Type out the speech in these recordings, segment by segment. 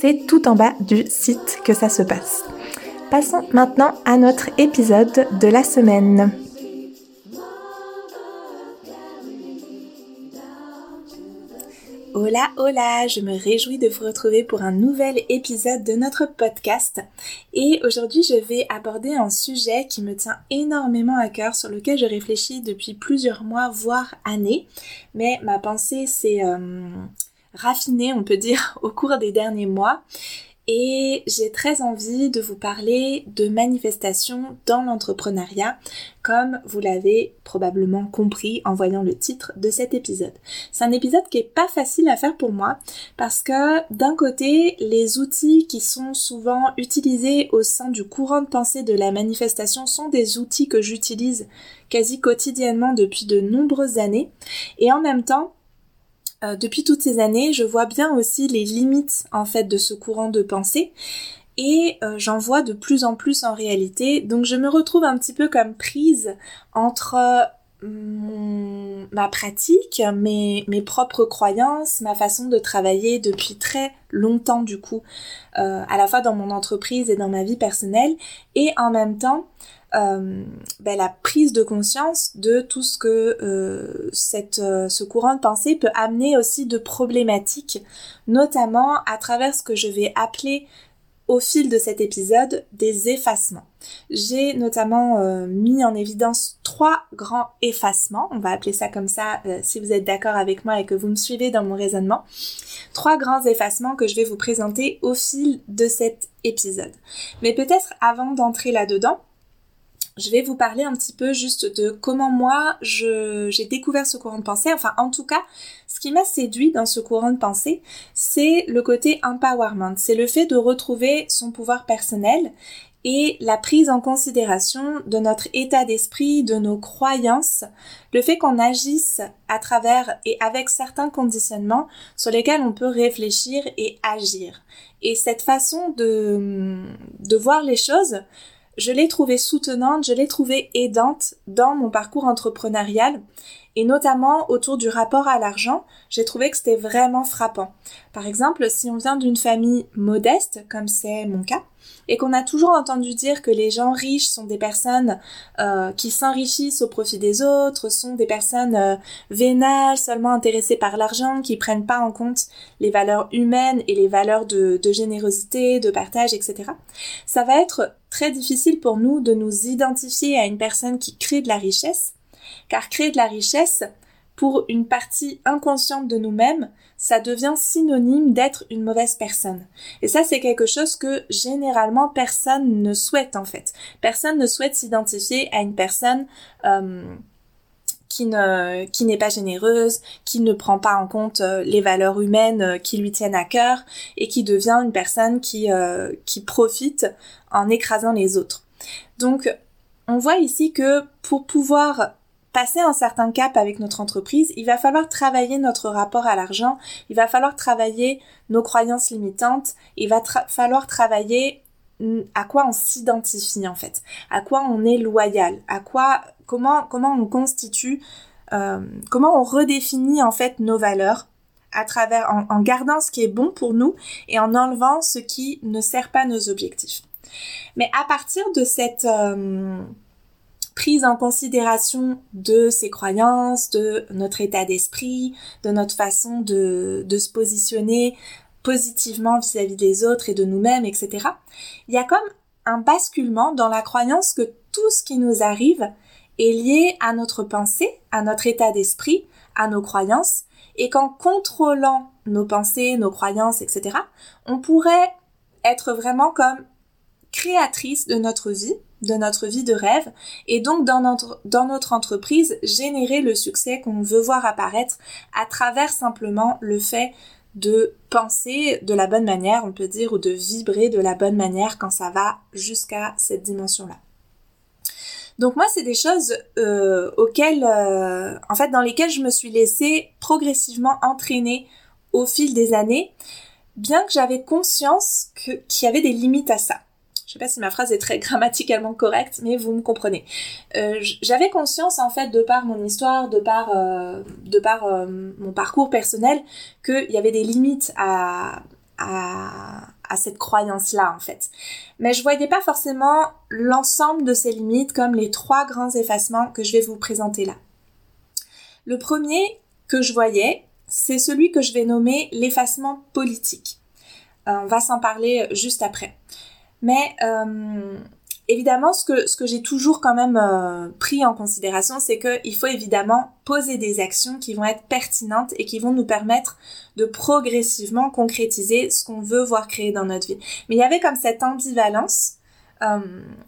c'est tout en bas du site que ça se passe. Passons maintenant à notre épisode de la semaine. Hola, hola, je me réjouis de vous retrouver pour un nouvel épisode de notre podcast. Et aujourd'hui, je vais aborder un sujet qui me tient énormément à cœur, sur lequel je réfléchis depuis plusieurs mois, voire années. Mais ma pensée s'est euh, raffinée, on peut dire, au cours des derniers mois et j'ai très envie de vous parler de manifestations dans l'entrepreneuriat, comme vous l'avez probablement compris en voyant le titre de cet épisode. C'est un épisode qui est pas facile à faire pour moi parce que d'un côté, les outils qui sont souvent utilisés au sein du courant de pensée de la manifestation sont des outils que j'utilise quasi quotidiennement depuis de nombreuses années et en même temps, euh, depuis toutes ces années, je vois bien aussi les limites en fait de ce courant de pensée et euh, j'en vois de plus en plus en réalité. Donc je me retrouve un petit peu comme prise entre ma pratique, mes, mes propres croyances, ma façon de travailler depuis très longtemps du coup, euh, à la fois dans mon entreprise et dans ma vie personnelle, et en même temps euh, ben, la prise de conscience de tout ce que euh, euh, ce courant de pensée peut amener aussi de problématiques, notamment à travers ce que je vais appeler au fil de cet épisode des effacements. J'ai notamment mis en évidence trois grands effacements, on va appeler ça comme ça si vous êtes d'accord avec moi et que vous me suivez dans mon raisonnement. Trois grands effacements que je vais vous présenter au fil de cet épisode. Mais peut-être avant d'entrer là-dedans, je vais vous parler un petit peu juste de comment moi j'ai découvert ce courant de pensée. Enfin, en tout cas, ce qui m'a séduit dans ce courant de pensée, c'est le côté empowerment. C'est le fait de retrouver son pouvoir personnel et la prise en considération de notre état d'esprit, de nos croyances, le fait qu'on agisse à travers et avec certains conditionnements sur lesquels on peut réfléchir et agir. Et cette façon de, de voir les choses, je l'ai trouvée soutenante, je l'ai trouvée aidante dans mon parcours entrepreneurial et notamment autour du rapport à l'argent, j'ai trouvé que c'était vraiment frappant. Par exemple, si on vient d'une famille modeste, comme c'est mon cas, et qu'on a toujours entendu dire que les gens riches sont des personnes euh, qui s'enrichissent au profit des autres, sont des personnes euh, vénales, seulement intéressées par l'argent, qui prennent pas en compte les valeurs humaines et les valeurs de, de générosité, de partage, etc. Ça va être très difficile pour nous de nous identifier à une personne qui crée de la richesse, car créer de la richesse, pour une partie inconsciente de nous-mêmes, ça devient synonyme d'être une mauvaise personne. Et ça, c'est quelque chose que généralement personne ne souhaite en fait. Personne ne souhaite s'identifier à une personne euh, qui ne qui n'est pas généreuse, qui ne prend pas en compte euh, les valeurs humaines euh, qui lui tiennent à cœur et qui devient une personne qui qui profite en écrasant les autres. Donc on voit ici que pour pouvoir passer un certain cap avec notre entreprise, il va falloir travailler notre rapport à l'argent, il va falloir travailler nos croyances limitantes, il va falloir travailler à quoi on s'identifie en fait, à quoi on est loyal, à quoi, comment, comment on constitue, euh, comment on redéfinit en fait nos valeurs à travers, en, gardant ce qui est bon pour nous et en enlevant ce qui ne sert pas nos objectifs. Mais à partir de cette euh, prise en considération de ses croyances, de notre état d'esprit, de notre façon de, de se positionner positivement vis-à-vis des autres et de nous-mêmes, etc. Il y a comme un basculement dans la croyance que tout ce qui nous arrive est lié à notre pensée, à notre état d'esprit, à nos croyances, et qu'en contrôlant nos pensées, nos croyances, etc., on pourrait être vraiment comme créatrice de notre vie, de notre vie de rêve, et donc dans notre, dans notre entreprise, générer le succès qu'on veut voir apparaître à travers simplement le fait de penser de la bonne manière, on peut dire, ou de vibrer de la bonne manière quand ça va jusqu'à cette dimension-là. Donc moi, c'est des choses euh, auxquelles, euh, en fait, dans lesquelles je me suis laissée progressivement entraîner au fil des années, bien que j'avais conscience qu'il y avait des limites à ça. Je sais pas si ma phrase est très grammaticalement correcte, mais vous me comprenez. Euh, j'avais conscience, en fait, de par mon histoire, de par, de par mon parcours personnel, qu'il y avait des limites à, à, à cette croyance-là en fait. Mais je voyais pas forcément l'ensemble de ces limites comme les trois grands effacements que je vais vous présenter là. Le premier que je voyais, c'est celui que je vais nommer l'effacement politique. Euh, on va s'en parler juste après. Mais euh, Évidemment, ce que, ce que j'ai toujours quand même euh, pris en considération, c'est qu'il faut évidemment poser des actions qui vont être pertinentes et qui vont nous permettre de progressivement concrétiser ce qu'on veut voir créer dans notre vie. Mais il y avait comme cette ambivalence euh,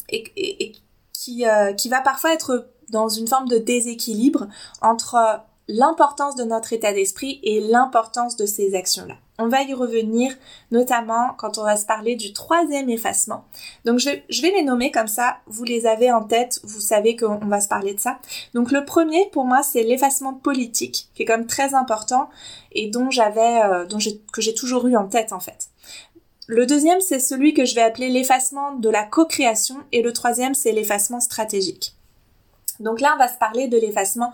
et, et, qui, euh, qui va parfois être dans une forme de déséquilibre entre l'importance de notre état d'esprit et l'importance de ces actions-là. On va y revenir notamment quand on va se parler du troisième effacement. Donc je, vais les nommer comme ça, vous les avez en tête, vous savez qu'on va se parler de ça. Donc le premier pour moi c'est l'effacement politique, qui est comme très important et dont j'avais, euh, dont que j'ai toujours eu en tête en fait. Le deuxième c'est celui que je vais appeler l'effacement de la co-création et le troisième c'est l'effacement stratégique. Donc là on va se parler de l'effacement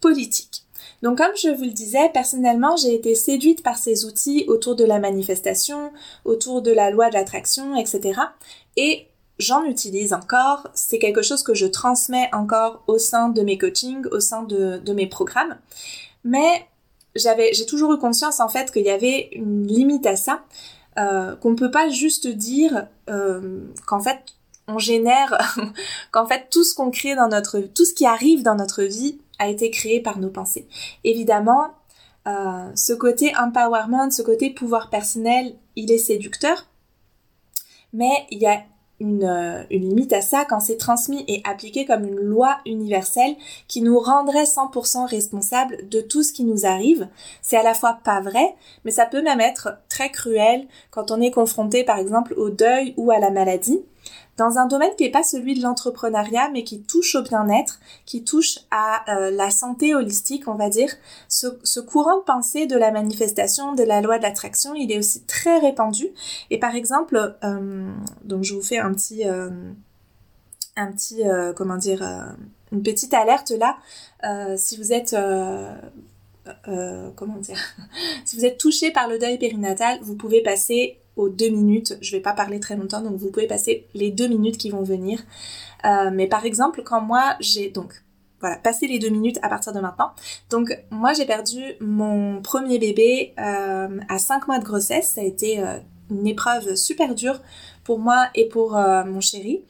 politique. Donc comme je vous le disais, personnellement, j'ai été séduite par ces outils autour de la manifestation, autour de la loi de l'attraction, etc. Et j'en utilise encore, c'est quelque chose que je transmets encore au sein de mes coachings, au sein de, mes programmes. Mais j'avais, j'ai toujours eu conscience en fait qu'il y avait une limite à ça, euh, qu'on ne peut pas juste dire euh, qu'en fait on génère, qu'en fait tout ce qu'on crée dans notre, tout ce qui arrive dans notre vie a été créé par nos pensées. Évidemment, euh, ce côté empowerment, ce côté pouvoir personnel, il est séducteur, mais il y a euh, une limite à ça quand c'est transmis et appliqué comme une loi universelle qui nous rendrait 100% responsables de tout ce qui nous arrive. C'est à la fois pas vrai, mais ça peut même être très cruel quand on est confronté par exemple au deuil ou à la maladie dans un domaine qui n'est pas celui de l'entrepreneuriat, mais qui touche au bien-être, qui touche à euh, la santé holistique, on va dire. Ce, courant de pensée de la manifestation, de la loi de l'attraction, il est aussi très répandu. Et par exemple, euh, donc je vous fais un petit, euh, un petit, comment dire, une petite alerte là. si vous êtes comment dire Si vous êtes touché par le deuil périnatal, vous pouvez passer deux minutes. Je vais pas parler très longtemps, donc vous pouvez passer les deux minutes qui vont venir. Euh, mais par exemple, quand moi j'ai donc voilà, passé les deux minutes à partir de maintenant. Donc moi j'ai perdu mon premier bébé euh, à cinq mois de grossesse. Ça a été euh, une épreuve super dure pour moi et pour euh, mon chéri.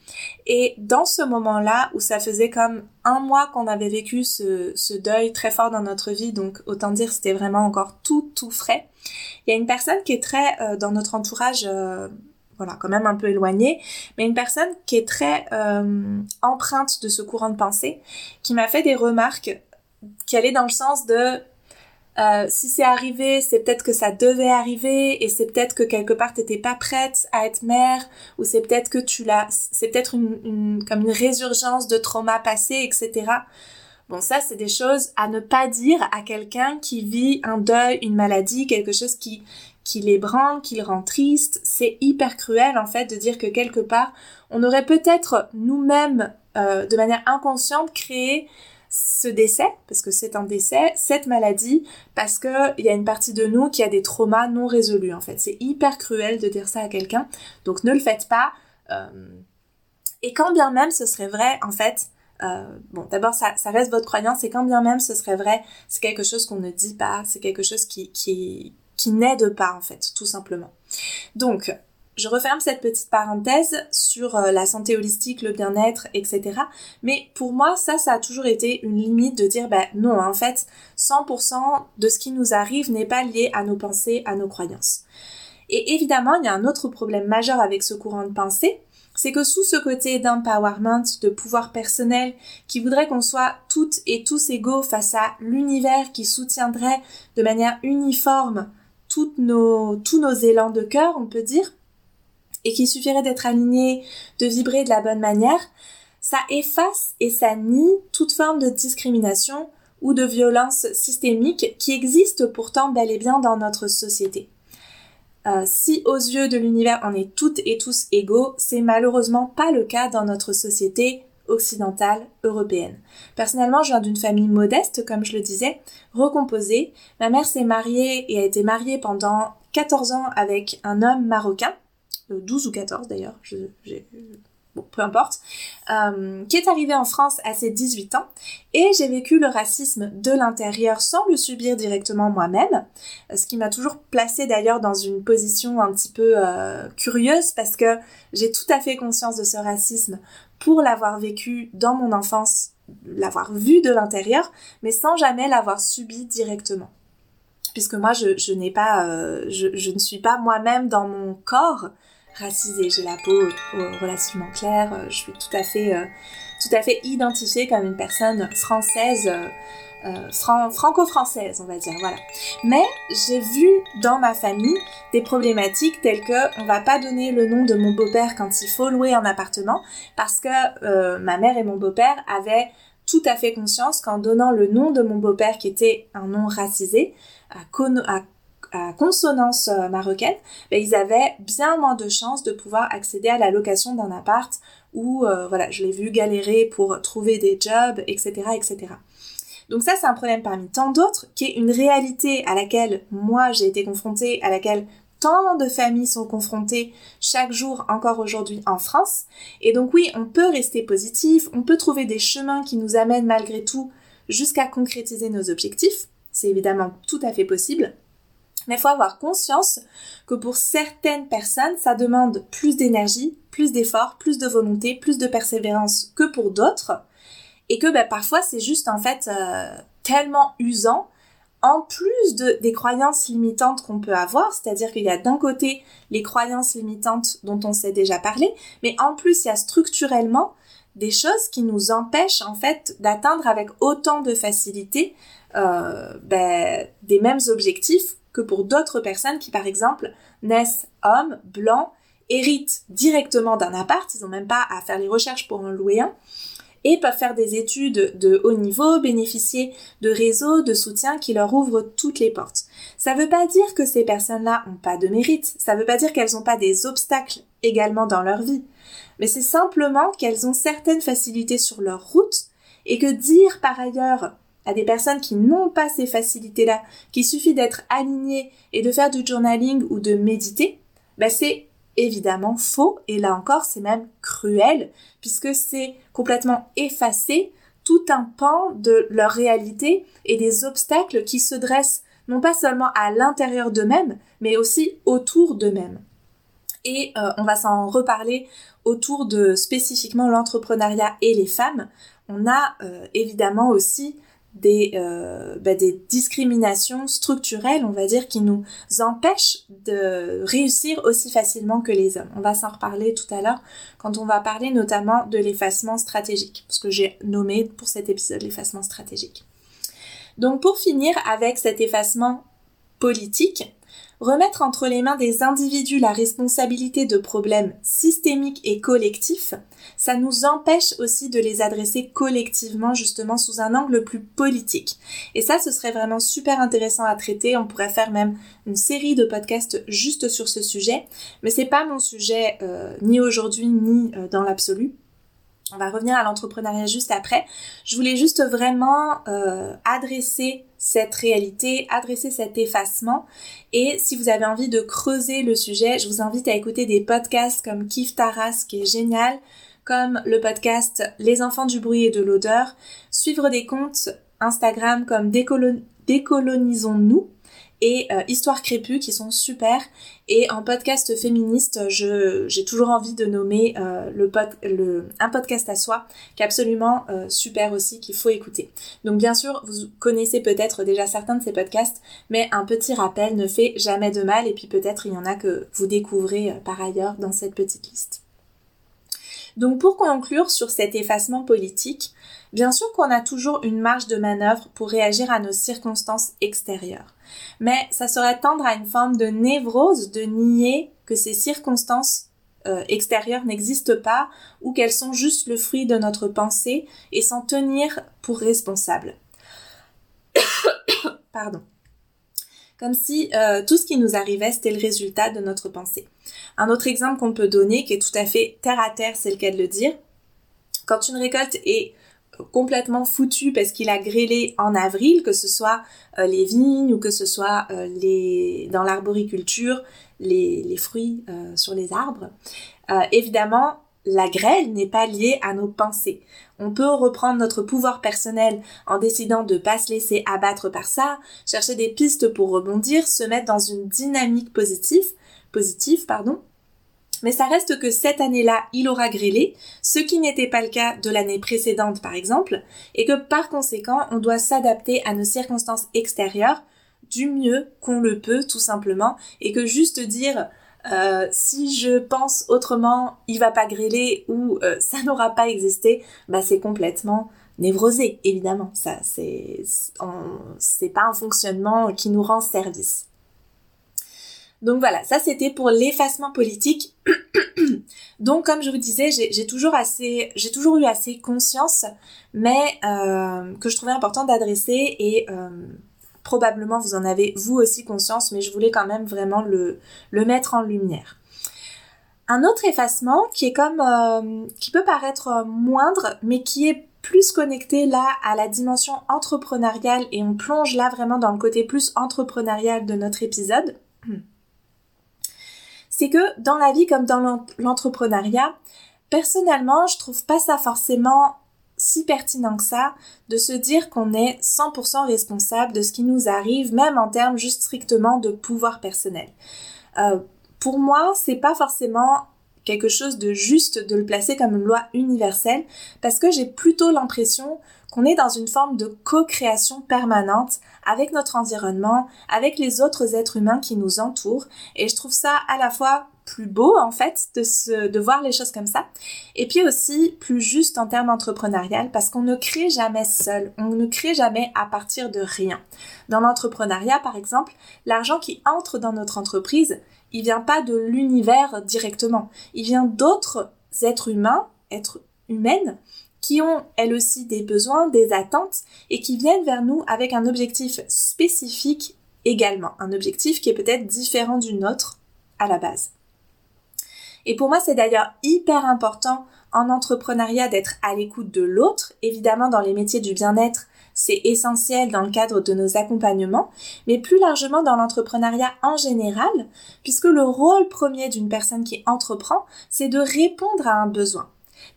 Et dans ce moment-là, où ça faisait comme un mois qu'on avait vécu ce, ce, deuil très fort dans notre vie, donc autant dire c'était vraiment encore tout, tout frais, il y a une personne qui est très euh, dans notre entourage... Euh, voilà, quand même un peu éloignée, mais une personne qui est très empreinte de ce courant de pensée, qui m'a fait des remarques qui allaient dans le sens de euh, si c'est arrivé, c'est peut-être que ça devait arriver et c'est peut-être que quelque part t'étais pas prête à être mère ou c'est peut-être que tu l'as, c'est peut-être une, comme une résurgence de trauma passé, etc. Bon, ça, c'est des choses à ne pas dire à quelqu'un qui vit un deuil, une maladie, quelque chose qui, qui l'ébranle, qui le rend triste. C'est hyper cruel, en fait, de dire que quelque part, on aurait peut-être nous-mêmes, euh, de manière inconsciente, créé ce décès, parce que c'est un décès, cette maladie, parce qu'il y a une partie de nous qui a des traumas non résolus en fait. C'est hyper cruel de dire ça à quelqu'un, donc ne le faites pas. Euh, et quand bien même ce serait vrai, en fait, euh, bon, d'abord, ça, ça, reste votre croyance, et quand bien même ce serait vrai, c'est quelque chose qu'on ne dit pas, c'est quelque chose qui, qui, qui n'aide pas, en fait, tout simplement. Donc, je referme cette petite parenthèse sur euh, la santé holistique, le bien-être, etc. Mais pour moi, ça, ça a toujours été une limite de dire, ben non, en fait, 100% de ce qui nous arrive n'est pas lié à nos pensées, à nos croyances. Et évidemment, il y a un autre problème majeur avec ce courant de pensée, c'est que sous ce côté d'empowerment, de pouvoir personnel, qui voudrait qu'on soit toutes et tous égaux face à l'univers qui soutiendrait de manière uniforme nos, tous nos élans de cœur, on peut dire, et qu'il suffirait d'être aligné, de vibrer de la bonne manière, ça efface et ça nie toute forme de discrimination ou de violence systémique qui existe pourtant bel et bien dans notre société. Euh, si aux yeux de l'univers on est toutes et tous égaux, c'est malheureusement pas le cas dans notre société occidentale européenne. Personnellement, je viens d'une famille modeste, comme je le disais, recomposée. Ma mère s'est mariée et a été mariée pendant 14 ans avec un homme marocain. 12 ou 14 d'ailleurs, bon, peu importe, euh, qui est arrivé en France à ses 18 ans et j'ai vécu le racisme de l'intérieur sans le subir directement moi-même, ce qui m'a toujours placé d'ailleurs dans une position un petit peu euh, curieuse parce que j'ai tout à fait conscience de ce racisme pour l'avoir vécu dans mon enfance, l'avoir vu de l'intérieur, mais sans jamais l'avoir subi directement. Puisque moi je, n'ai pas euh, je, je, ne suis pas moi-même dans mon corps racisée. J'ai la peau euh, relativement claire. Euh, je suis tout à fait, euh, tout à fait identifiée comme une personne française, franco-française, on va dire. Voilà. Mais j'ai vu dans ma famille des problématiques telles que on va pas donner le nom de mon beau-père quand il faut louer un appartement parce que ma mère et mon beau-père avaient tout à fait conscience qu'en donnant le nom de mon beau-père qui était un nom racisé, à, à à consonance euh, marocaine, ben, ils avaient bien moins de chances de pouvoir accéder à la location d'un appart ou euh, voilà, je l'ai vu galérer pour trouver des jobs, etc., etc. Donc ça, c'est un problème parmi tant d'autres, qui est une réalité à laquelle moi j'ai été confrontée, à laquelle tant de familles sont confrontées chaque jour encore aujourd'hui en France. Et donc oui, on peut rester positif, on peut trouver des chemins qui nous amènent malgré tout jusqu'à concrétiser nos objectifs. C'est évidemment tout à fait possible. Mais il faut avoir conscience que pour certaines personnes, ça demande plus d'énergie, plus d'efforts, plus de volonté, plus de persévérance que pour d'autres. Et que ben, parfois, c'est juste en fait euh, tellement usant en plus de, des croyances limitantes qu'on peut avoir, c'est-à-dire qu'il y a d'un côté les croyances limitantes dont on s'est déjà parlé, mais en plus il y a structurellement des choses qui nous empêchent en fait d'atteindre avec autant de facilité euh, ben, des mêmes objectifs que pour d'autres personnes qui, par exemple, naissent hommes, blancs, héritent directement d'un appart, ils n'ont même pas à faire les recherches pour en louer un, et peuvent faire des études de haut niveau, bénéficier de réseaux, de soutien qui leur ouvrent toutes les portes. Ça ne veut pas dire que ces personnes-là n'ont pas de mérite, ça ne veut pas dire qu'elles n'ont pas des obstacles également dans leur vie, mais c'est simplement qu'elles ont certaines facilités sur leur route et que dire par ailleurs à des personnes qui n'ont pas ces facilités-là, qu'il suffit d'être aligné et de faire du journaling ou de méditer, bah c'est évidemment faux et là encore c'est même cruel puisque c'est complètement effacé tout un pan de leur réalité et des obstacles qui se dressent non pas seulement à l'intérieur d'eux-mêmes mais aussi autour d'eux-mêmes. Et euh, on va s'en reparler autour de spécifiquement l'entrepreneuriat et les femmes. On a euh, évidemment aussi des, euh, bah, des discriminations structurelles, on va dire, qui nous empêchent de réussir aussi facilement que les hommes. On va s'en reparler tout à l'heure quand on va parler notamment de l'effacement stratégique, parce que j'ai nommé pour cet épisode l'effacement stratégique. Donc pour finir avec cet effacement politique, Remettre entre les mains des individus la responsabilité de problèmes systémiques et collectifs, ça nous empêche aussi de les adresser collectivement justement sous un angle plus politique. Et ça, ce serait vraiment super intéressant à traiter. On pourrait faire même une série de podcasts juste sur ce sujet. Mais c'est pas mon sujet euh, ni aujourd'hui ni euh, dans l'absolu. On va revenir à l'entrepreneuriat juste après. Je voulais juste vraiment euh, adresser cette réalité, adresser cet effacement. Et si vous avez envie de creuser le sujet, je vous invite à écouter des podcasts comme Kif Taras qui est génial, comme le podcast Les enfants du bruit et de l'odeur, suivre des comptes Instagram comme Décolonisons-nous et euh, Histoire crépue qui sont super. Et en podcast féministe, j'ai toujours envie de nommer euh, le, le, un podcast à soi qui est absolument euh, super aussi, qu'il faut écouter. Donc bien sûr, vous connaissez peut-être déjà certains de ces podcasts, mais un petit rappel ne fait jamais de mal et puis peut-être il y en a que vous découvrez par ailleurs dans cette petite liste. Donc pour conclure sur cet effacement politique, bien sûr qu'on a toujours une marge de manœuvre pour réagir à nos circonstances extérieures. Mais ça serait tendre à une forme de névrose de nier que ces circonstances euh, extérieures n'existent pas ou qu'elles sont juste le fruit de notre pensée et s'en tenir pour responsable. Pardon comme si euh, tout ce qui nous arrivait, c'était le résultat de notre pensée. Un autre exemple qu'on peut donner, qui est tout à fait terre à terre, c'est le cas de le dire, quand une récolte est complètement foutue parce qu'il a grêlé en avril, que ce soit euh, les vignes ou que ce soit euh, les dans l'arboriculture, les, les fruits sur les arbres, évidemment, la grêle n'est pas liée à nos pensées. On peut reprendre notre pouvoir personnel en décidant de pas se laisser abattre par ça, chercher des pistes pour rebondir, se mettre dans une dynamique positive, positive, pardon. Mais ça reste que cette année-là, il aura grêlé, ce qui n'était pas le cas de l'année précédente par exemple, et que par conséquent, on doit s'adapter à nos circonstances extérieures du mieux qu'on le peut tout simplement, et que juste dire euh, si je pense autrement, il va pas grêler ou euh, ça n'aura pas existé, bah c'est complètement névrosé, évidemment. Ça, c'est, c'est pas un fonctionnement qui nous rend service. Donc voilà, ça c'était pour l'effacement politique. Donc comme je vous disais, j'ai toujours eu assez conscience, mais euh, que je trouvais important d'adresser et probablement vous en avez vous aussi conscience, mais je voulais quand même vraiment le, le mettre en lumière. Un autre effacement qui est comme euh, qui peut paraître moindre, mais qui est plus connecté là à la dimension entrepreneuriale et on plonge là vraiment dans le côté plus entrepreneurial de notre épisode. C'est que dans la vie comme dans l'entrepreneuriat, personnellement, je trouve pas ça forcément si pertinent que ça de se dire qu'on est 100% responsable de ce qui nous arrive, même en termes juste strictement de pouvoir personnel. Euh, pour moi, c'est pas forcément quelque chose de juste de le placer comme une loi universelle parce que j'ai plutôt l'impression qu'on est dans une forme de co-création permanente avec notre environnement, avec les autres êtres humains qui nous entourent et je trouve ça à la fois plus beau en fait de, se, de voir les choses comme ça. Et puis aussi plus juste en termes entrepreneurial parce qu'on ne crée jamais seul, on ne crée jamais à partir de rien. Dans l'entrepreneuriat par exemple, l'argent qui entre dans notre entreprise, il vient pas de l'univers directement, il vient d'autres êtres humains, êtres humaines qui ont elles aussi des besoins, des attentes et qui viennent vers nous avec un objectif spécifique également, un objectif qui est peut-être différent du nôtre à la base. Et pour moi, c'est d'ailleurs hyper important en entrepreneuriat d'être à l'écoute de l'autre. Évidemment, dans les métiers du bien-être, c'est essentiel dans le cadre de nos accompagnements, mais plus largement dans l'entrepreneuriat en général, puisque le rôle premier d'une personne qui entreprend, c'est de répondre à un besoin.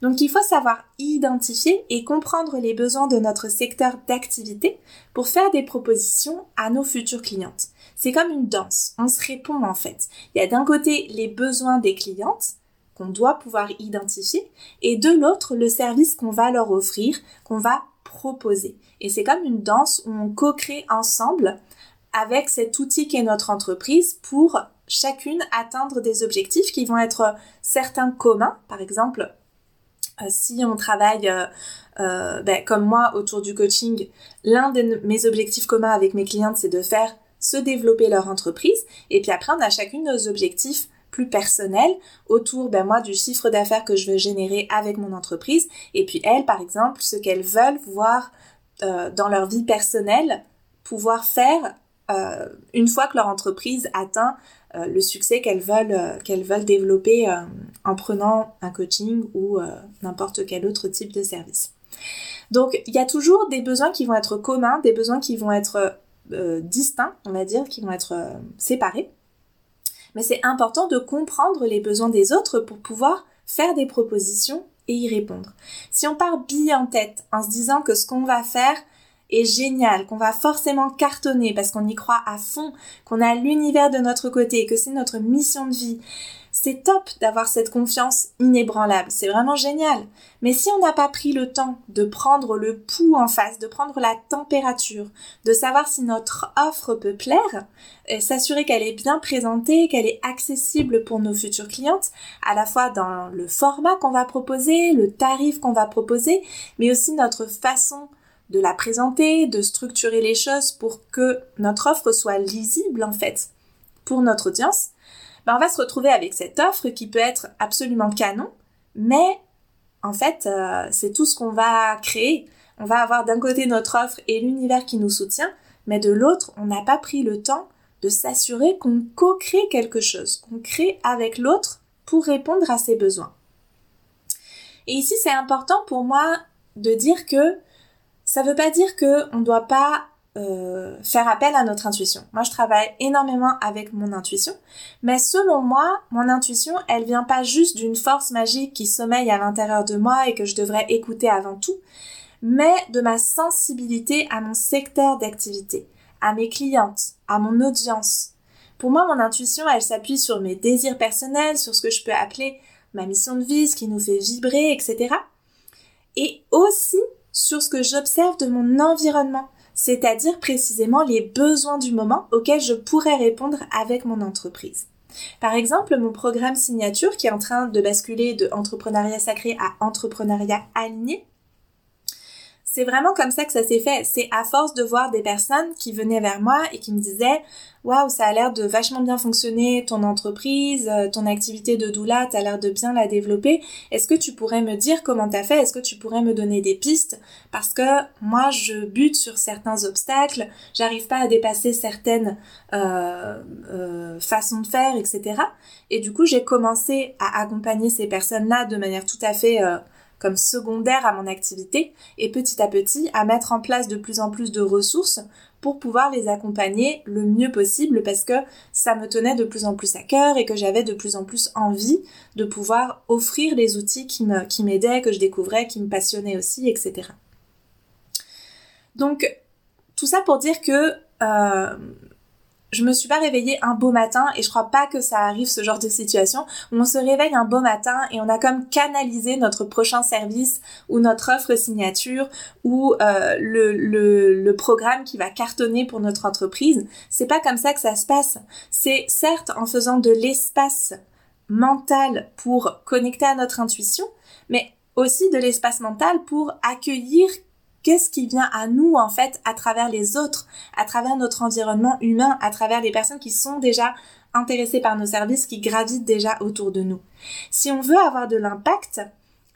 Donc il faut savoir identifier et comprendre les besoins de notre secteur d'activité pour faire des propositions à nos futures clientes. C'est comme une danse, on se répond en fait. Il y a d'un côté les besoins des clientes qu'on doit pouvoir identifier et de l'autre le service qu'on va leur offrir, qu'on va proposer. Et c'est comme une danse où on co-crée ensemble avec cet outil qu'est notre entreprise pour chacune atteindre des objectifs qui vont être certains communs, par exemple euh, si on travaille euh, euh, ben, comme moi autour du coaching, l'un de mes objectifs communs avec mes clientes, c'est de faire se développer leur entreprise. Et puis après, on a chacune nos objectifs plus personnels autour, ben moi, du chiffre d'affaires que je veux générer avec mon entreprise. Et puis elles, par exemple, ce qu'elles veulent voir euh, dans leur vie personnelle, pouvoir faire euh, une fois que leur entreprise atteint euh, le succès qu'elles veulent, qu'elles veulent développer en prenant un coaching ou n'importe quel autre type de service. Donc, il y a toujours des besoins qui vont être communs, des besoins qui vont être euh, distincts, on va dire, qui vont être euh, séparés. Mais c'est important de comprendre les besoins des autres pour pouvoir faire des propositions et y répondre. Si on part bille en tête en se disant que ce qu'on va faire est génial, qu'on va forcément cartonner parce qu'on y croit à fond, qu'on a l'univers de notre côté, que c'est notre mission de vie, c'est top d'avoir cette confiance inébranlable, c'est vraiment génial. Mais si on n'a pas pris le temps de prendre le pouls en face, de prendre la température, de savoir si notre offre peut plaire, s'assurer qu'elle est bien présentée, qu'elle est accessible pour nos futures clientes, à la fois dans le format qu'on va proposer, le tarif qu'on va proposer, mais aussi notre façon de la présenter, de structurer les choses pour que notre offre soit lisible en fait pour notre audience, ben, on va se retrouver avec cette offre qui peut être absolument canon, mais en fait, euh, c'est tout ce qu'on va créer. On va avoir d'un côté notre offre et l'univers qui nous soutient, mais de l'autre, on n'a pas pris le temps de s'assurer qu'on co-crée quelque chose, qu'on crée avec l'autre pour répondre à ses besoins. Et ici, c'est important pour moi de dire que ça ne veut pas dire qu'on ne doit pas euh, faire appel à notre intuition. Moi, je travaille énormément avec mon intuition, mais selon moi, mon intuition, elle vient pas juste d'une force magique qui sommeille à l'intérieur de moi et que je devrais écouter avant tout, mais de ma sensibilité à mon secteur d'activité, à mes clientes, à mon audience. Pour moi, mon intuition, elle s'appuie sur mes désirs personnels, sur ce que je peux appeler ma mission de vie, ce qui nous fait vibrer, etc. Et aussi sur ce que j'observe de mon environnement, c'est-à-dire précisément les besoins du moment auxquels je pourrais répondre avec mon entreprise. Par exemple, mon programme signature qui est en train de basculer de entrepreneuriat sacré à entrepreneuriat aligné, c'est vraiment comme ça que ça s'est fait. C'est à force de voir des personnes qui venaient vers moi et qui me disaient Waouh, ça a l'air de vachement bien fonctionner, ton entreprise, euh, ton activité de doula, t'as l'air de bien la développer. Est-ce que tu pourrais me dire comment t'as fait? Est-ce que tu pourrais me donner des pistes Parce que moi, je bute sur certains obstacles, j'arrive pas à dépasser certaines euh, euh, façons de faire, etc. Et du coup, j'ai commencé à accompagner ces personnes-là de manière tout à fait comme secondaire à mon activité et petit à petit à mettre en place de plus en plus de ressources pour pouvoir les accompagner le mieux possible parce que ça me tenait de plus en plus à cœur et que j'avais de plus en plus envie de pouvoir offrir les outils qui me, qui m'aidaient, que je découvrais, qui me passionnaient aussi, etc. Donc, tout ça pour dire que euh, je me suis pas réveillée un beau matin et je crois pas que ça arrive ce genre de situation où on se réveille un beau matin et on a comme canalisé notre prochain service ou notre offre signature ou euh, le, le, le programme qui va cartonner pour notre entreprise. C'est pas comme ça que ça se passe. C'est certes en faisant de l'espace mental pour connecter à notre intuition, mais aussi de l'espace mental pour accueillir qu'est-ce qui vient à nous en fait à travers les autres, à travers notre environnement humain, à travers les personnes qui sont déjà intéressées par nos services, qui gravitent déjà autour de nous? Si on veut avoir de l'impact,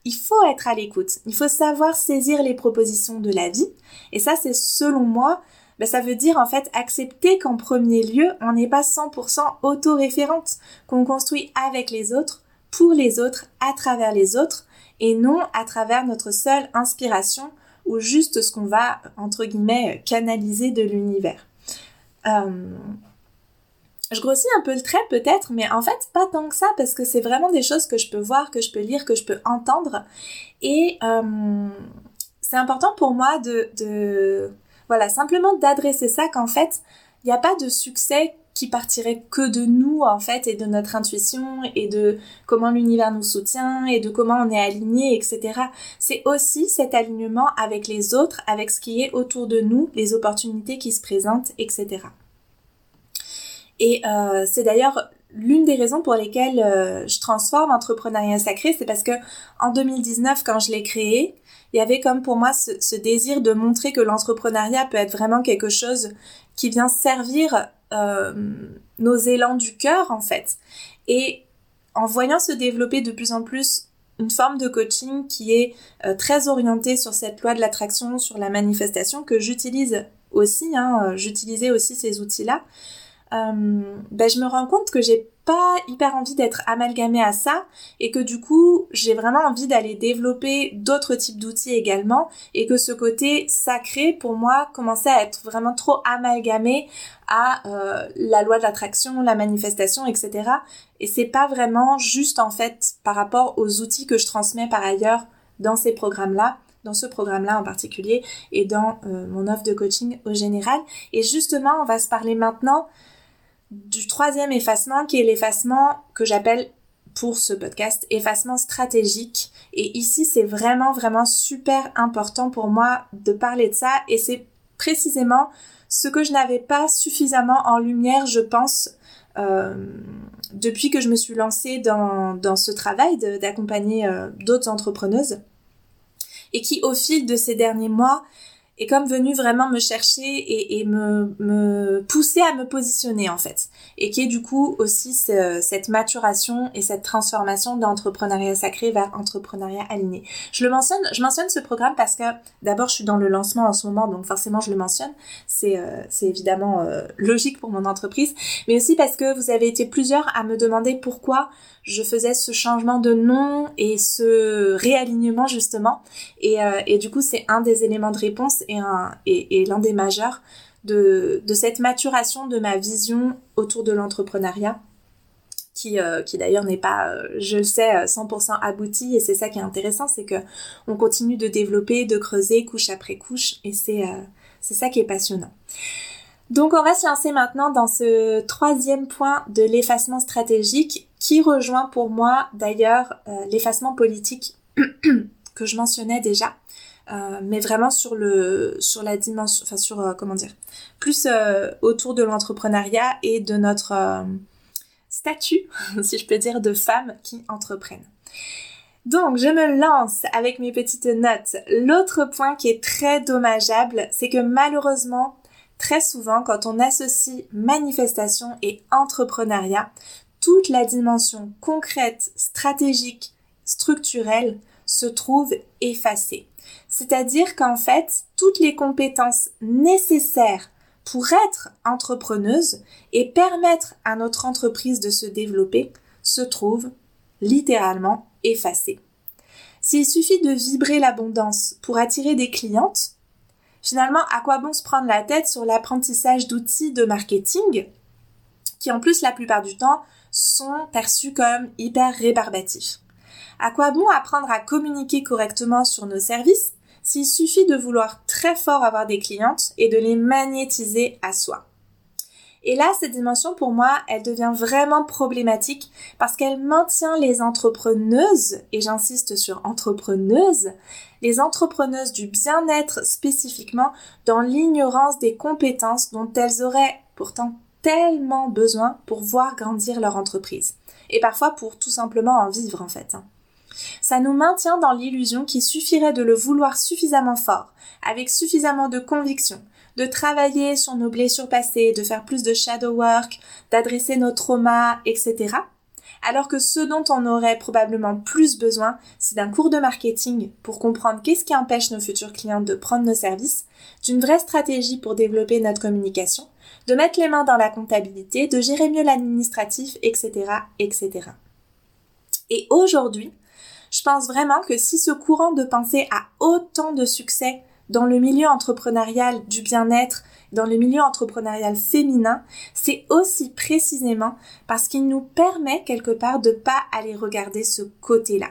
il faut être à l'écoute, il faut savoir saisir les propositions de la vie, et ça c'est selon moi, ben, ça veut dire en fait accepter qu'en premier lieu, on n'est pas 100% auto-référente, qu'on construit avec les autres, pour les autres, à travers les autres, et non à travers notre seule inspiration ou juste ce qu'on va, entre guillemets, canaliser de l'univers. Euh, je grossis un peu le trait peut-être, mais en fait pas tant que ça parce que c'est vraiment des choses que je peux voir, que je peux lire, que je peux entendre. Et euh, c'est important pour moi de, de voilà, simplement d'adresser ça qu'en fait, il n'y a pas de succès qui partirait que de nous en fait et de notre intuition et de comment l'univers nous soutient et de comment on est aligné etc. C'est aussi cet alignement avec les autres, avec ce qui est autour de nous, les opportunités qui se présentent etc. Et euh, c'est d'ailleurs l'une des raisons pour lesquelles euh, je transforme entrepreneuriat sacré, c'est parce que en 2019 quand je l'ai créé, il y avait comme pour moi ce, ce désir de montrer que l'entrepreneuriat peut être vraiment quelque chose qui vient servir nos élans du cœur en fait. Et en voyant se développer de plus en plus une forme de coaching qui est euh, très orientée sur cette loi de l'attraction, sur la manifestation que j'utilise aussi, hein, euh, j'utilisais aussi ces outils-là. ben, je me rends compte que j'ai pas hyper envie d'être amalgamée à ça et que du coup j'ai vraiment envie d'aller développer d'autres types d'outils également et que ce côté sacré pour moi commençait à être vraiment trop amalgamé à euh, la loi de l'attraction, la manifestation, etc. Et c'est pas vraiment juste en fait par rapport aux outils que je transmets par ailleurs dans ces programmes-là dans ce programme-là en particulier et dans euh, mon offre de coaching au général. Et justement, on va se parler maintenant du troisième effacement qui est l'effacement que j'appelle pour ce podcast effacement stratégique. Et ici, c'est vraiment, vraiment super important pour moi de parler de ça et c'est précisément ce que je n'avais pas suffisamment en lumière, je pense, euh, depuis que je me suis lancée dans, dans ce travail d'accompagner euh, d'autres entrepreneuses et qui au fil de ces derniers mois est comme venu vraiment me chercher et, et me, me, pousser à me positionner en fait. Et qui est du coup aussi cette maturation et cette transformation d'entrepreneuriat sacré vers entrepreneuriat aligné. Je le mentionne, je mentionne ce programme parce que d'abord je suis dans le lancement en ce moment, donc forcément je le mentionne. C'est euh, évidemment euh, logique pour mon entreprise, mais aussi parce que vous avez été plusieurs à me demander pourquoi je faisais ce changement de nom et ce réalignement justement. Et, euh, et du coup, c'est un des éléments de réponse et, un, et, et l'un des majeurs de, cette maturation de ma vision autour de l'entrepreneuriat. Qui, euh, qui d'ailleurs n'est pas, euh, je le sais, 100% abouti et c'est ça qui est intéressant, c'est que on continue de développer, de creuser couche après couche et c'est c'est ça qui est passionnant. Donc on va se lancer maintenant dans ce troisième point de l'effacement stratégique qui rejoint pour moi d'ailleurs euh, l'effacement politique que je mentionnais déjà. Euh, mais vraiment sur le sur la dimension enfin sur euh, comment dire plus autour de l'entrepreneuriat et de notre statut si je peux dire de femmes qui entreprennent. Donc, je me lance avec mes petites notes. L'autre point qui est très dommageable, c'est que malheureusement, très souvent, quand on associe manifestation et entrepreneuriat, toute la dimension concrète, stratégique, structurelle se trouve effacée. C'est-à-dire qu'en fait, toutes les compétences nécessaires pour être entrepreneuse et permettre à notre entreprise de se développer se trouvent littéralement effacées. S'il suffit de vibrer l'abondance pour attirer des clientes, finalement, à quoi bon se prendre la tête sur l'apprentissage d'outils de marketing qui en plus la plupart du temps sont perçus comme hyper rébarbatifs? À quoi bon apprendre à communiquer correctement sur nos services s'il suffit de vouloir très fort avoir des clientes et de les magnétiser à soi et là, cette dimension, pour moi, elle devient vraiment problématique parce qu'elle maintient les entrepreneuses, et j'insiste sur entrepreneuses, les entrepreneuses du bien-être spécifiquement, dans l'ignorance des compétences dont elles auraient pourtant tellement besoin pour voir grandir leur entreprise. Et parfois pour tout simplement en vivre en fait. Ça nous maintient dans l'illusion qu'il suffirait de le vouloir suffisamment fort, avec suffisamment de conviction, de travailler sur nos blessures passées, de faire plus de shadow work, d'adresser nos traumas, etc. Alors que ce dont on aurait probablement plus besoin, c'est d'un cours de marketing pour comprendre qu'est-ce qui empêche nos futurs clients de prendre nos services, d'une vraie stratégie pour développer notre communication, de mettre les mains dans la comptabilité, de gérer mieux l'administratif, etc., etc. Et aujourd'hui, je pense vraiment que si ce courant de pensée a autant de succès dans le milieu entrepreneurial du bien-être, dans le milieu entrepreneurial féminin, c'est aussi précisément parce qu'il nous permet quelque part de pas aller regarder ce côté-là.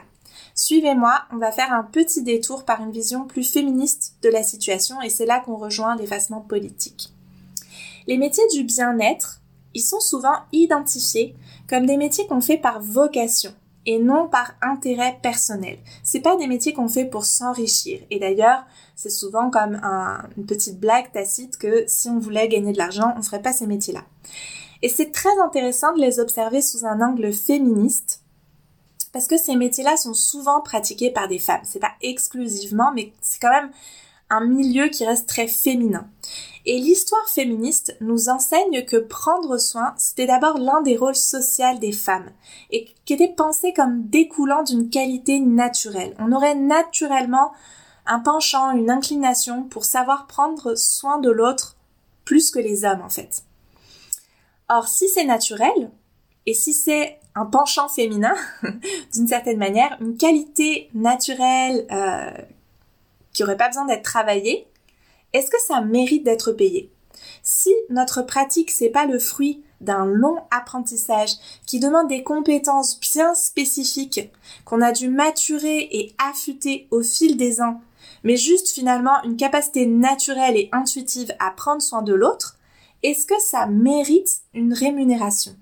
Suivez-moi, on va faire un petit détour par une vision plus féministe de la situation et c'est là qu'on rejoint l'effacement politique. Les métiers du bien-être, ils sont souvent identifiés comme des métiers qu'on fait par vocation et non par intérêt personnel. C'est pas des métiers qu'on fait pour s'enrichir. Et d'ailleurs, c'est souvent comme une petite blague tacite que si on voulait gagner de l'argent, on ferait pas ces métiers-là. Et c'est très intéressant de les observer sous un angle féministe parce que ces métiers-là sont souvent pratiqués par des femmes. C'est pas exclusivement, mais c'est quand même un milieu qui reste très féminin. Et l'histoire féministe nous enseigne que prendre soin, c'était d'abord l'un des rôles sociaux des femmes, et qui était pensé comme découlant d'une qualité naturelle. On aurait naturellement un penchant, une inclination pour savoir prendre soin de l'autre plus que les hommes en fait. Or, si c'est naturel, et si c'est un penchant féminin, d'une certaine manière, une qualité naturelle euh, qui aurait pas besoin d'être travaillée, est-ce que ça mérite d'être payé? Si notre pratique c'est pas le fruit d'un long apprentissage qui demande des compétences bien spécifiques qu'on a dû maturer et affûter au fil des ans mais juste finalement une capacité naturelle et intuitive à prendre soin de l'autre, est-ce que ça mérite une rémunération?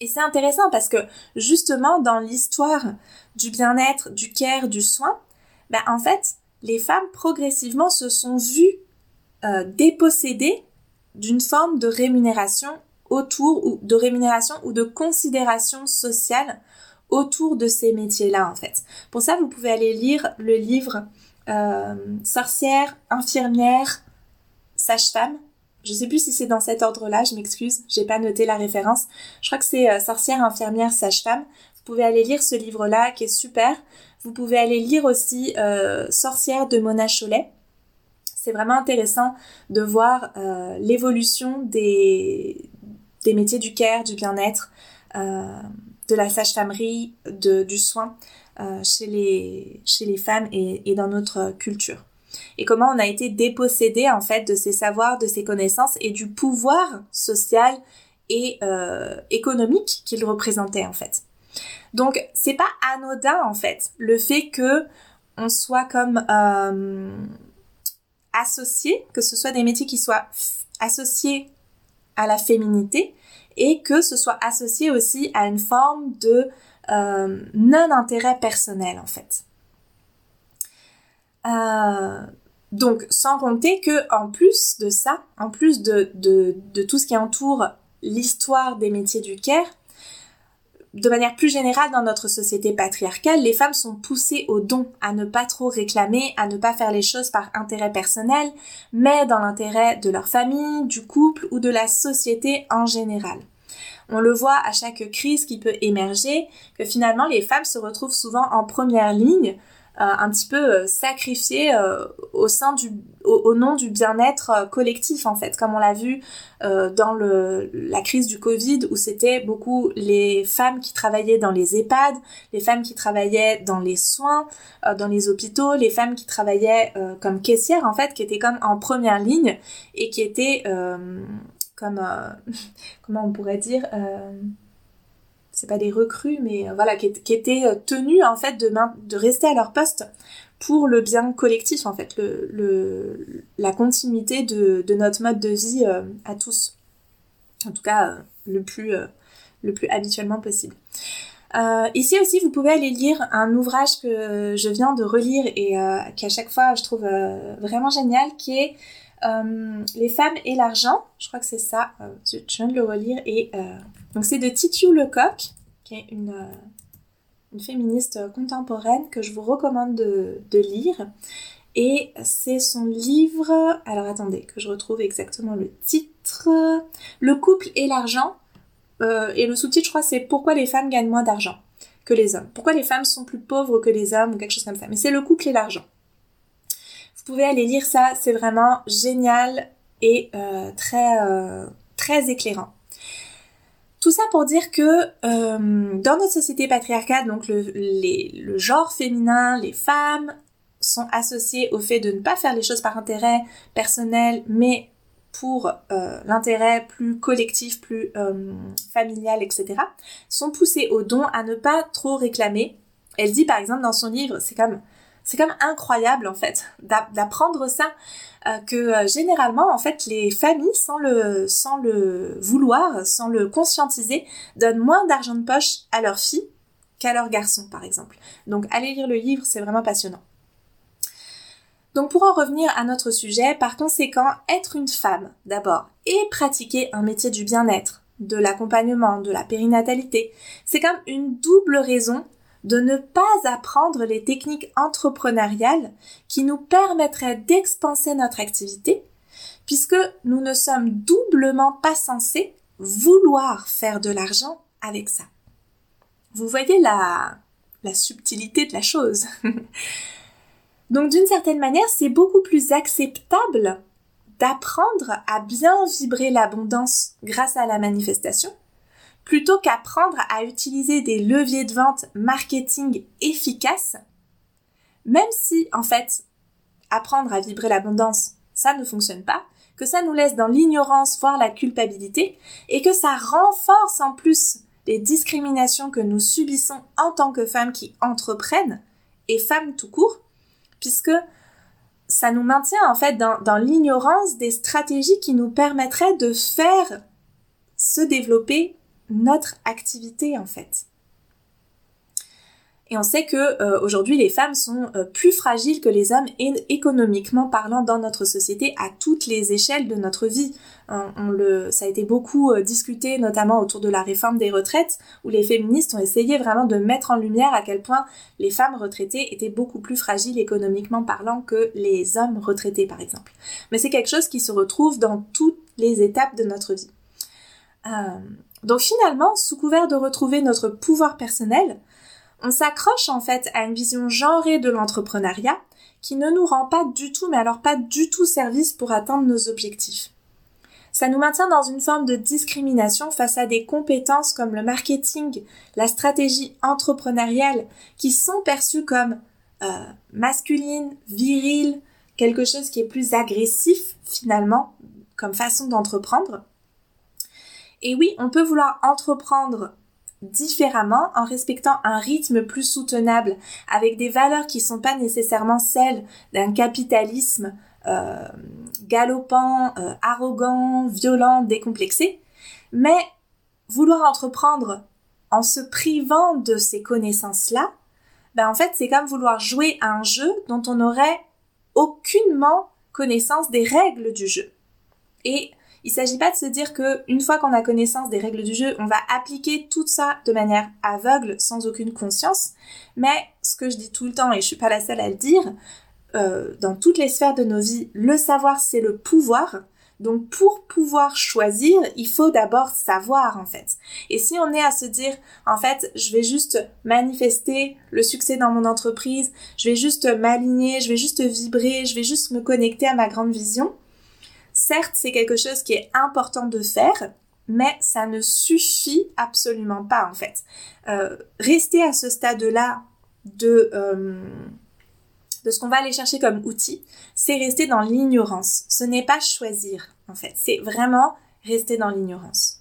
Et c'est intéressant parce que justement dans l'histoire du bien-être, du care, du soin, ben en fait, les femmes progressivement se sont vues euh, dépossédées d'une forme de rémunération autour ou de rémunération ou de considération sociale autour de ces métiers-là en fait. Pour ça, vous pouvez aller lire le livre euh, Sorcière, infirmière, sage-femme. Je sais plus si c'est dans cet ordre-là, je m'excuse, j'ai pas noté la référence. Je crois que c'est euh, Sorcière, infirmière, sage-femme. Vous pouvez aller lire ce livre-là qui est super. Vous pouvez aller lire aussi euh, Sorcière de Mona Cholet. C'est vraiment intéressant de voir euh, l'évolution des, des métiers du care, du bien-être, euh, de la sage-famerie, du soin euh, chez, les, chez les femmes et, dans notre culture. Et comment on a été dépossédé en fait de ces savoirs, de ces connaissances et du pouvoir social et euh, économique qu'ils représentaient en fait. Donc c'est pas anodin en fait le fait que on soit comme euh, associé, que ce soit des métiers qui soient associés à la féminité et que ce soit associé aussi à une forme de euh, non-intérêt personnel en fait. Euh, donc sans compter que en plus de ça, en plus de, de, de tout ce qui entoure l'histoire des métiers du care, de manière plus générale dans notre société patriarcale, les femmes sont poussées au don, à ne pas trop réclamer, à ne pas faire les choses par intérêt personnel, mais dans l'intérêt de leur famille, du couple ou de la société en général. On le voit à chaque crise qui peut émerger, que finalement les femmes se retrouvent souvent en première ligne un petit peu euh, sacrifiées euh, au sein du au, nom du bien-être collectif en fait. Comme on l'a vu dans le la crise du Covid où c'était beaucoup les femmes qui travaillaient dans les EHPAD, les femmes qui travaillaient dans les soins, dans les hôpitaux, les femmes qui travaillaient comme caissières en fait qui étaient comme en première ligne et qui étaient comme comment on pourrait dire c'est pas des recrues, mais euh, voilà, qui, étaient euh, tenus en fait de, rester à leur poste pour le bien collectif en fait, le, la continuité de, notre mode de vie euh, à tous. En tout cas, le plus, le plus habituellement possible. ici aussi, vous pouvez aller lire un ouvrage que je viens de relire et qui à chaque fois je trouve vraiment génial, qui est Les femmes et l'argent. Je crois que c'est ça. je viens de le relire et donc c'est de Titiou Lecoq, qui est une, euh, féministe contemporaine que je vous recommande de, de lire. Et c'est son livre, alors attendez que je retrouve exactement le titre, Le couple et l'argent. Euh, et le sous-titre, je crois, c'est Pourquoi les femmes gagnent moins d'argent que les hommes. Pourquoi les femmes sont plus pauvres que les hommes ou quelque chose comme ça. Mais c'est le couple et l'argent. Vous pouvez aller lire ça, c'est vraiment génial et euh, très, euh, très éclairant. Tout ça pour dire que euh, dans notre société patriarcale, donc le, le genre féminin, les femmes sont associées au fait de ne pas faire les choses par intérêt personnel, mais pour l'intérêt plus collectif, plus familial, etc., sont poussées au don à ne pas trop réclamer. Elle dit par exemple dans son livre, c'est comme c'est comme incroyable en fait d'apprendre ça euh, que euh, généralement en fait les familles sans le sans le vouloir, sans le conscientiser, donnent moins d'argent de poche à leurs filles qu'à leurs garçons par exemple. Donc allez lire le livre, c'est vraiment passionnant. Donc pour en revenir à notre sujet, par conséquent, être une femme d'abord et pratiquer un métier du bien-être, de l'accompagnement, de la périnatalité, c'est comme une double raison de ne pas apprendre les techniques entrepreneuriales qui nous permettraient d'expanser notre activité, puisque nous ne sommes doublement pas censés vouloir faire de l'argent avec ça. Vous voyez la, la subtilité de la chose. Donc d'une certaine manière, c'est beaucoup plus acceptable d'apprendre à bien vibrer l'abondance grâce à la manifestation plutôt qu'apprendre à utiliser des leviers de vente marketing efficaces, même si en fait apprendre à vibrer l'abondance, ça ne fonctionne pas, que ça nous laisse dans l'ignorance, voire la culpabilité, et que ça renforce en plus les discriminations que nous subissons en tant que femmes qui entreprennent, et femmes tout court, puisque ça nous maintient en fait dans, dans l'ignorance des stratégies qui nous permettraient de faire se développer notre activité en fait. Et on sait que euh, aujourd'hui les femmes sont euh, plus fragiles que les hommes économiquement parlant dans notre société à toutes les échelles de notre vie. Ça a été beaucoup euh, discuté notamment autour de la réforme des retraites où les féministes ont essayé vraiment de mettre en lumière à quel point les femmes retraitées étaient beaucoup plus fragiles économiquement parlant que les hommes retraités par exemple. Mais c'est quelque chose qui se retrouve dans toutes les étapes de notre vie. Donc finalement, sous couvert de retrouver notre pouvoir personnel, on s'accroche en fait à une vision genrée de l'entrepreneuriat qui ne nous rend pas du tout, mais alors pas du tout service pour atteindre nos objectifs. Ça nous maintient dans une forme de discrimination face à des compétences comme le marketing, la stratégie entrepreneuriale, qui sont perçues comme euh, masculines, viriles, quelque chose qui est plus agressif finalement comme façon d'entreprendre. Et oui, on peut vouloir entreprendre différemment en respectant un rythme plus soutenable avec des valeurs qui sont pas nécessairement celles d'un capitalisme euh, galopant, euh, arrogant, violent, décomplexé, mais vouloir entreprendre en se privant de ces connaissances-là, ben en fait c'est comme vouloir jouer à un jeu dont on n'aurait aucunement connaissance des règles du jeu. Et il s'agit pas de se dire que une fois qu'on a connaissance des règles du jeu, on va appliquer tout ça de manière aveugle, sans aucune conscience. Mais ce que je dis tout le temps, et je suis pas la seule à le dire, euh, dans toutes les sphères de nos vies, le savoir c'est le pouvoir. Donc pour pouvoir choisir, il faut d'abord savoir en fait. Et si on est à se dire en fait, je vais juste manifester le succès dans mon entreprise, je vais juste m'aligner, je vais juste vibrer, je vais juste me connecter à ma grande vision, Certes, c'est quelque chose qui est important de faire, mais ça ne suffit absolument pas en fait. Euh, rester à ce stade-là de, euh, de ce qu'on va aller chercher comme outil, c'est rester dans l'ignorance. Ce n'est pas choisir en fait, c'est vraiment rester dans l'ignorance.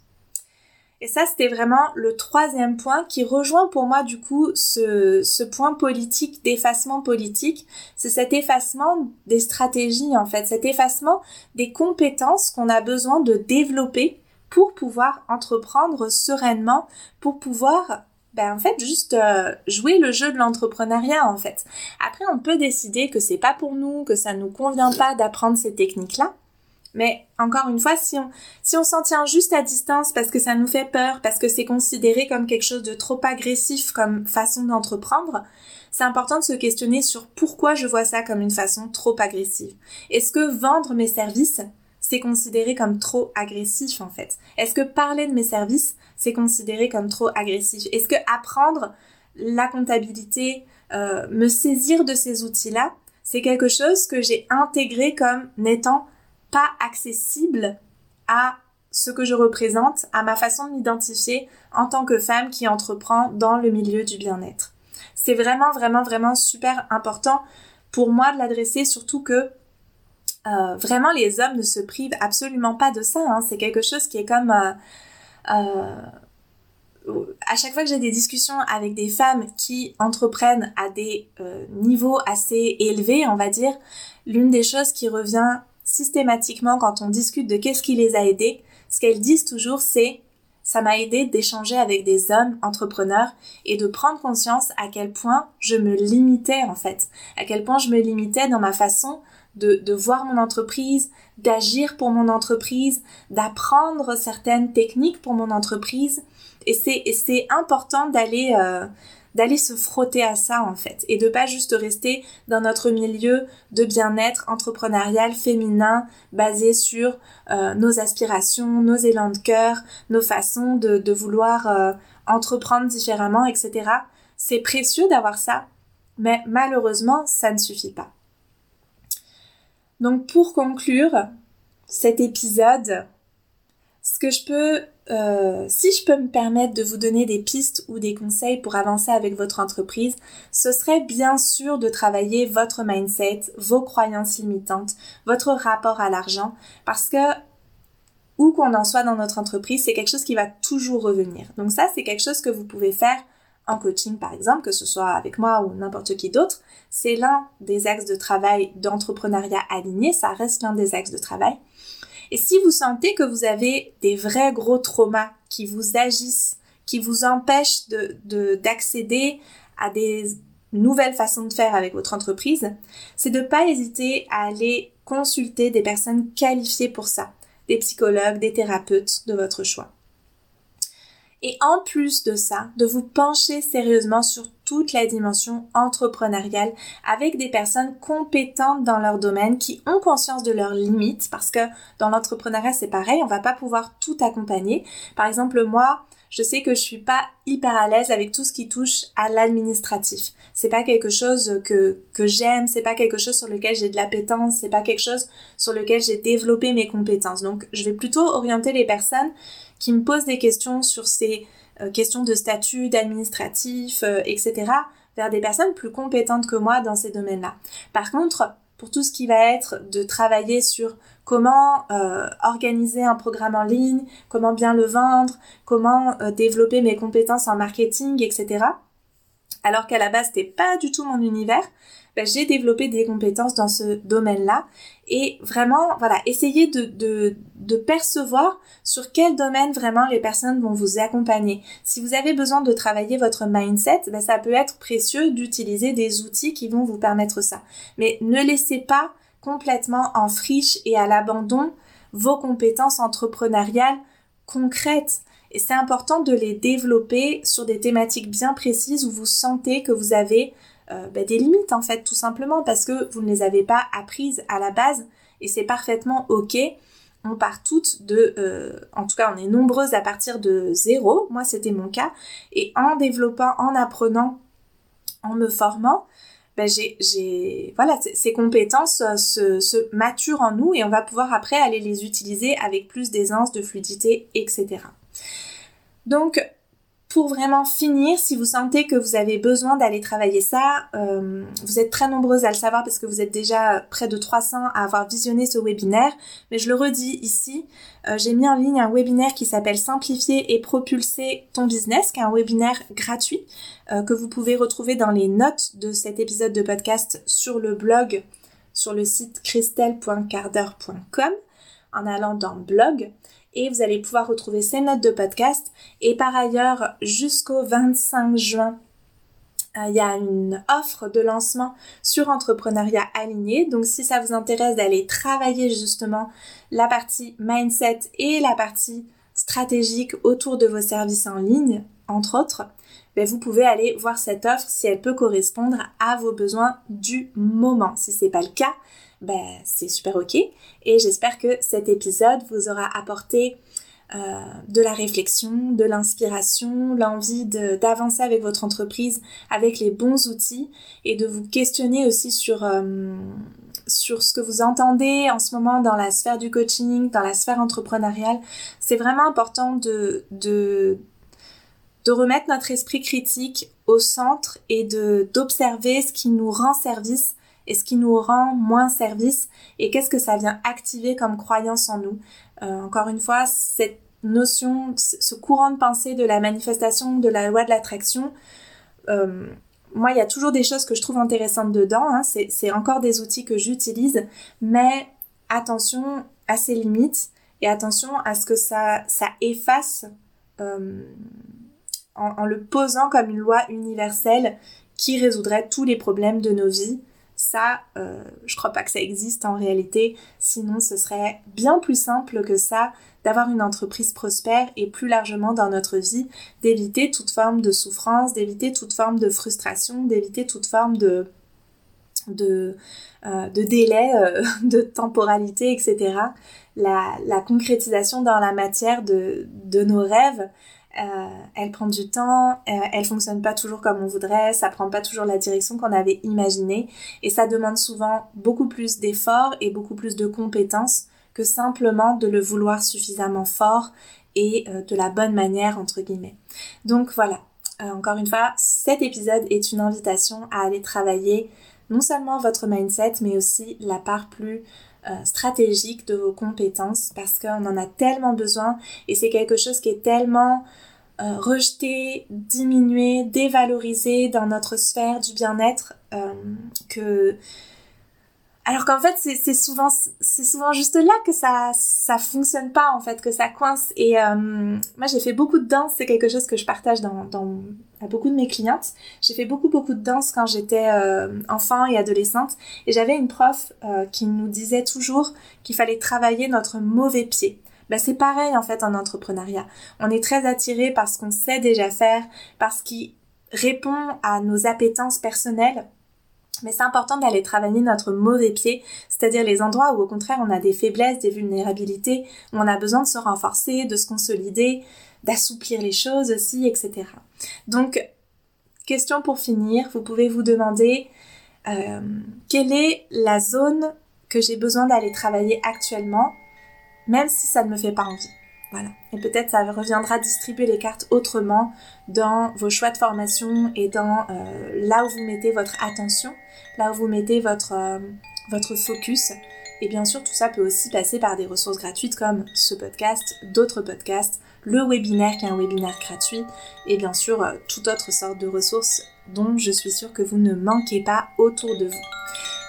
Et ça, c'était vraiment le troisième point qui rejoint pour moi du coup ce, ce point politique d'effacement politique. C'est cet effacement des stratégies en fait, cet effacement des compétences qu'on a besoin de développer pour pouvoir entreprendre sereinement, pour pouvoir ben en fait juste euh, jouer le jeu de l'entrepreneuriat en fait. Après on peut décider que c'est pas pour nous, que ça nous convient pas d'apprendre ces techniques là. Mais encore une fois, si on, si on s'en tient juste à distance parce que ça nous fait peur, parce que c'est considéré comme quelque chose de trop agressif comme façon d'entreprendre, c'est important de se questionner sur pourquoi je vois ça comme une façon trop agressive. Est-ce que vendre mes services, c'est considéré comme trop agressif en fait? Est-ce que parler de mes services, c'est considéré comme trop agressif? Est-ce que apprendre la comptabilité, euh, me saisir de ces outils-là, c'est quelque chose que j'ai intégré comme n'étant pas accessible à ce que je représente, à ma façon de m'identifier en tant que femme qui entreprend dans le milieu du bien-être. C'est vraiment, vraiment, vraiment super important pour moi de l'adresser, surtout que euh, vraiment les hommes ne se privent absolument pas de ça. Hein. C'est quelque chose qui est comme... Euh, euh, à chaque fois que j'ai des discussions avec des femmes qui entreprennent à des niveaux assez élevés, on va dire, l'une des choses qui revient systématiquement quand on discute de qu'est-ce qui les a aidés, ce qu'elles disent toujours c'est ça m'a aidé d'échanger avec des hommes entrepreneurs et de prendre conscience à quel point je me limitais en fait, à quel point je me limitais dans ma façon de, voir mon entreprise, d'agir pour mon entreprise, d'apprendre certaines techniques pour mon entreprise. Et c'est important d'aller euh, d'aller se frotter à ça en fait et de pas juste rester dans notre milieu de bien-être entrepreneurial féminin basé sur euh, nos aspirations, nos élans de cœur, nos façons de, vouloir euh, entreprendre différemment, etc. C'est précieux d'avoir ça, mais malheureusement, ça ne suffit pas. Donc pour conclure cet épisode, ce que je peux euh, si je peux me permettre de vous donner des pistes ou des conseils pour avancer avec votre entreprise, ce serait bien sûr de travailler votre mindset, vos croyances limitantes, votre rapport à l'argent, parce que où qu'on en soit dans notre entreprise, c'est quelque chose qui va toujours revenir. Donc ça, c'est quelque chose que vous pouvez faire en coaching par exemple, que ce soit avec moi ou n'importe qui d'autre, c'est l'un des axes de travail d'entrepreneuriat aligné, ça reste l'un des axes de travail. Et si vous sentez que vous avez des vrais gros traumas qui vous agissent, qui vous empêchent de, d'accéder à des nouvelles façons de faire avec votre entreprise, c'est de ne pas hésiter à aller consulter des personnes qualifiées pour ça, des psychologues, des thérapeutes de votre choix. Et en plus de ça, de vous pencher sérieusement sur toute la dimension entrepreneuriale avec des personnes compétentes dans leur domaine qui ont conscience de leurs limites parce que dans l'entrepreneuriat c'est pareil, on va pas pouvoir tout accompagner. Par exemple, moi, je sais que je suis pas hyper à l'aise avec tout ce qui touche à l'administratif. C'est pas quelque chose que, que j'aime, c'est pas quelque chose sur lequel j'ai de l'appétence, c'est pas quelque chose sur lequel j'ai développé mes compétences. Donc, je vais plutôt orienter les personnes qui me posent des questions sur ces euh, questions de statut, d'administratif, euh, etc., vers des personnes plus compétentes que moi dans ces domaines-là. Par contre, pour tout ce qui va être de travailler sur comment euh, organiser un programme en ligne, comment bien le vendre, comment développer mes compétences en marketing, etc. Alors qu'à la base, c'était pas du tout mon univers, ben, j'ai développé des compétences dans ce domaine-là et vraiment, voilà, essayez de, percevoir sur quel domaine vraiment les personnes vont vous accompagner. Si vous avez besoin de travailler votre mindset, ben, ça peut être précieux d'utiliser des outils qui vont vous permettre ça. Mais ne laissez pas complètement en friche et à l'abandon vos compétences entrepreneuriales concrètes. Et c'est important de les développer sur des thématiques bien précises où vous sentez que vous avez euh, bah, des limites en fait tout simplement parce que vous ne les avez pas apprises à la base et c'est parfaitement ok. On part toutes de, euh, en tout cas on est nombreuses à partir de zéro, moi c'était mon cas, et en développant, en apprenant, en me formant, bah, j'ai, voilà, ces compétences euh, se, se, maturent en nous et on va pouvoir après aller les utiliser avec plus d'aisance, de fluidité, etc. Donc, pour vraiment finir, si vous sentez que vous avez besoin d'aller travailler ça, euh, vous êtes très nombreuses à le savoir parce que vous êtes déjà près de 300 à avoir visionné ce webinaire, mais je le redis ici, euh, j'ai mis en ligne un webinaire qui s'appelle Simplifier et propulser ton business, qui est un webinaire gratuit euh, que vous pouvez retrouver dans les notes de cet épisode de podcast sur le blog, sur le site christelle.carder.com en allant dans blog et vous allez pouvoir retrouver ces notes de podcast. Et par ailleurs, jusqu'au 25 juin, euh, il y a une offre de lancement sur entrepreneuriat aligné. Donc si ça vous intéresse d'aller travailler justement la partie mindset et la partie stratégique autour de vos services en ligne, entre autres, ben vous pouvez aller voir cette offre si elle peut correspondre à vos besoins du moment. Si c'est pas le cas, ben, c'est super ok. Et j'espère que cet épisode vous aura apporté euh, de la réflexion, de l'inspiration, l'envie d'avancer avec votre entreprise avec les bons outils et de vous questionner aussi sur, euh, sur ce que vous entendez en ce moment dans la sphère du coaching, dans la sphère entrepreneuriale. C'est vraiment important de, de, de remettre notre esprit critique au centre et d'observer ce qui nous rend service et ce qui nous rend moins service et qu'est-ce que ça vient activer comme croyance en nous. Euh, encore une fois, cette notion, ce courant de pensée de la manifestation de la loi de l'attraction, euh, moi, il y a toujours des choses que je trouve intéressantes dedans. Hein. C'est encore des outils que j'utilise, mais attention à ses limites et attention à ce que ça, ça efface euh, en, en, le posant comme une loi universelle qui résoudrait tous les problèmes de nos vies ça, euh, je crois pas que ça existe en réalité. Sinon, ce serait bien plus simple que ça d'avoir une entreprise prospère et plus largement dans notre vie, d'éviter toute forme de souffrance, d'éviter toute forme de frustration, d'éviter toute forme de euh, délai, euh, de temporalité, etc. La, concrétisation dans la matière de, nos rêves, elle prend du temps, euh, elle fonctionne pas toujours comme on voudrait, ça prend pas toujours la direction qu'on avait imaginée et ça demande souvent beaucoup plus d'efforts et beaucoup plus de compétences que simplement de le vouloir suffisamment fort et euh, de la bonne manière entre guillemets. Donc voilà, encore une fois, cet épisode est une invitation à aller travailler non seulement votre mindset mais aussi la part plus stratégique de vos compétences parce qu'on en a tellement besoin et c'est quelque chose qui est tellement euh, rejeté, diminué, dévalorisé dans notre sphère du bien-être euh, que alors qu'en fait c'est souvent c'est souvent juste là que ça ça fonctionne pas en fait que ça coince. Et euh, moi j'ai fait beaucoup de danse c'est quelque chose que je partage dans, dans à beaucoup de mes clientes. J'ai fait beaucoup beaucoup de danse quand j'étais enfant et adolescente. Et j'avais une prof qui nous disait toujours qu'il fallait travailler notre mauvais pied bah, c'est pareil en fait en entrepreneuriat. On est très attiré par ce qu'on sait déjà faire, par ce qui répond à nos appétences personnelles. Mais c'est important d'aller travailler notre mauvais pied, c'est-à-dire les endroits où au contraire on a des faiblesses, des vulnérabilités, où on a besoin de se renforcer, de se consolider, d'assouplir les choses aussi, etc. Donc, question pour finir, vous pouvez vous demander euh, quelle est la zone que j'ai besoin d'aller travailler actuellement? Même si ça ne me fait pas envie. Voilà. Et peut-être ça reviendra distribuer les cartes autrement dans vos choix de formation et dans euh, là où vous mettez votre attention, là où vous mettez votre, euh, votre focus. Et bien sûr, tout ça peut aussi passer par des ressources gratuites comme ce podcast, d'autres podcasts, le webinaire qui est un webinaire gratuit et bien sûr euh, toute autre sorte de ressources dont je suis sûre que vous ne manquez pas autour de vous.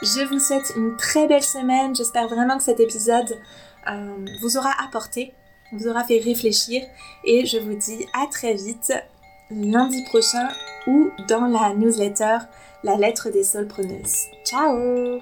Je vous souhaite une très belle semaine. J'espère vraiment que cet épisode euh, vous aura apporté, vous aura fait réfléchir et je vous dis à très vite lundi prochain ou dans la newsletter La lettre des solpreneuses. Ciao